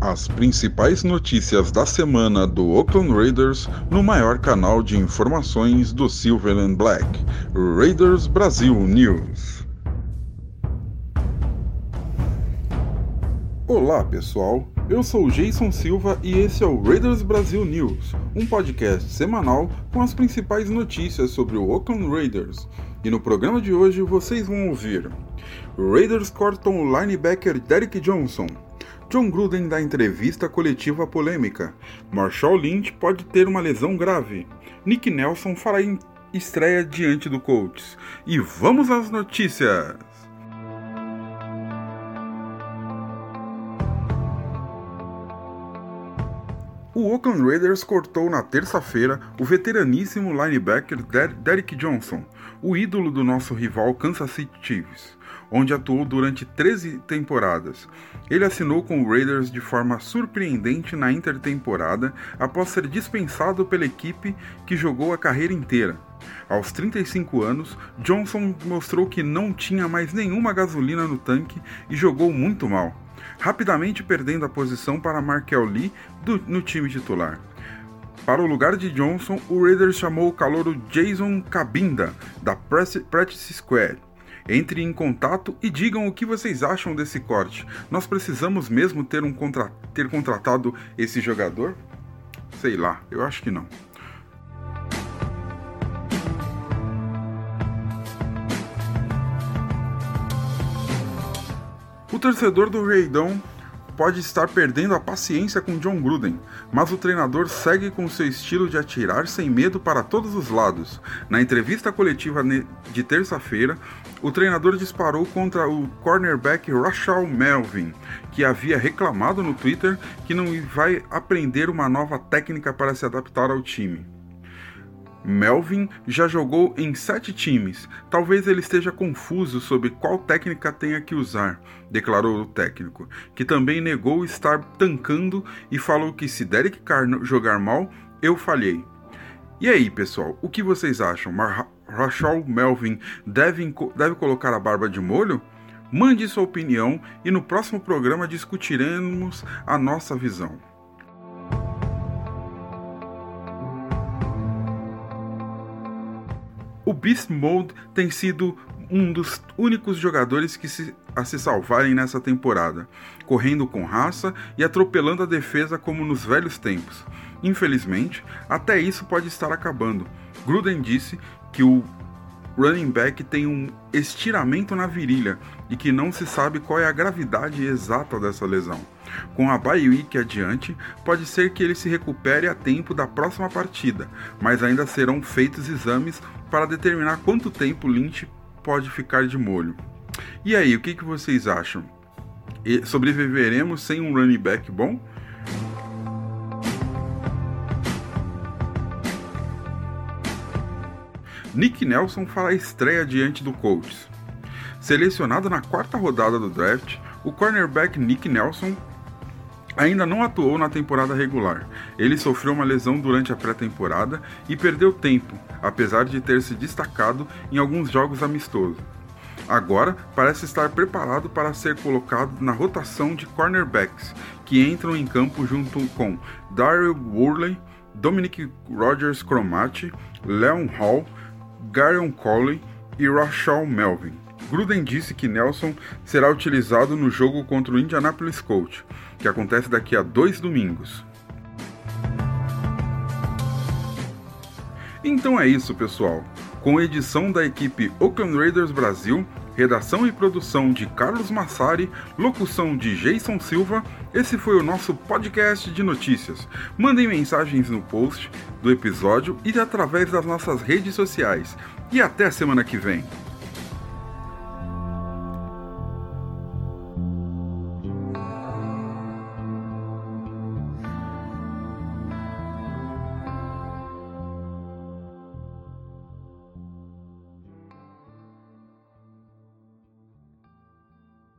As principais notícias da semana do Oakland Raiders no maior canal de informações do Silver and Black, Raiders Brasil News. Olá pessoal, eu sou Jason Silva e esse é o Raiders Brasil News, um podcast semanal com as principais notícias sobre o Oakland Raiders. E no programa de hoje vocês vão ouvir: Raiders cortam o linebacker Derek Johnson. John Gruden dá entrevista coletiva polêmica. Marshall Lynch pode ter uma lesão grave. Nick Nelson fará estreia diante do Colts. E vamos às notícias! O Oakland Raiders cortou na terça-feira o veteraníssimo linebacker Derek Johnson, o ídolo do nosso rival Kansas City Chiefs, onde atuou durante 13 temporadas. Ele assinou com o Raiders de forma surpreendente na intertemporada após ser dispensado pela equipe que jogou a carreira inteira. Aos 35 anos, Johnson mostrou que não tinha mais nenhuma gasolina no tanque e jogou muito mal rapidamente perdendo a posição para Markel Lee do, no time titular. Para o lugar de Johnson, o Raiders chamou o calouro Jason Cabinda, da Practice Squad. Entre em contato e digam o que vocês acham desse corte. Nós precisamos mesmo ter, um contra ter contratado esse jogador? Sei lá, eu acho que não. Torcedor do Reidão pode estar perdendo a paciência com John Gruden, mas o treinador segue com seu estilo de atirar sem medo para todos os lados. Na entrevista coletiva de terça-feira, o treinador disparou contra o cornerback Rachel Melvin, que havia reclamado no Twitter que não vai aprender uma nova técnica para se adaptar ao time. Melvin já jogou em sete times. Talvez ele esteja confuso sobre qual técnica tenha que usar, declarou o técnico, que também negou estar tancando e falou que se Derek Carr jogar mal, eu falhei. E aí, pessoal, o que vocês acham? Mar Rachel Melvin deve, deve colocar a barba de molho? Mande sua opinião e no próximo programa discutiremos a nossa visão. O Beast Mode tem sido um dos únicos jogadores que se, a se salvarem nessa temporada, correndo com raça e atropelando a defesa como nos velhos tempos. Infelizmente, até isso pode estar acabando. Gruden disse que o running back tem um estiramento na virilha e que não se sabe qual é a gravidade exata dessa lesão. Com a bye adiante, pode ser que ele se recupere a tempo da próxima partida, mas ainda serão feitos exames para determinar quanto tempo Lynch pode ficar de molho. E aí, o que, que vocês acham? Sobreviveremos sem um running back bom? Nick Nelson fará estreia diante do Colts. Selecionado na quarta rodada do draft, o cornerback Nick Nelson ainda não atuou na temporada regular. Ele sofreu uma lesão durante a pré-temporada e perdeu tempo, apesar de ter se destacado em alguns jogos amistosos. Agora parece estar preparado para ser colocado na rotação de cornerbacks, que entram em campo junto com Daryl Worley, Dominic Rogers Cromati, Leon Hall, Garion Coley e Rachel Melvin. Gruden disse que Nelson será utilizado no jogo contra o Indianapolis Colts, que acontece daqui a dois domingos. Então é isso, pessoal. Com edição da equipe Oakland Raiders Brasil, redação e produção de Carlos Massari, locução de Jason Silva, esse foi o nosso podcast de notícias. Mandem mensagens no post do episódio e através das nossas redes sociais. E até semana que vem.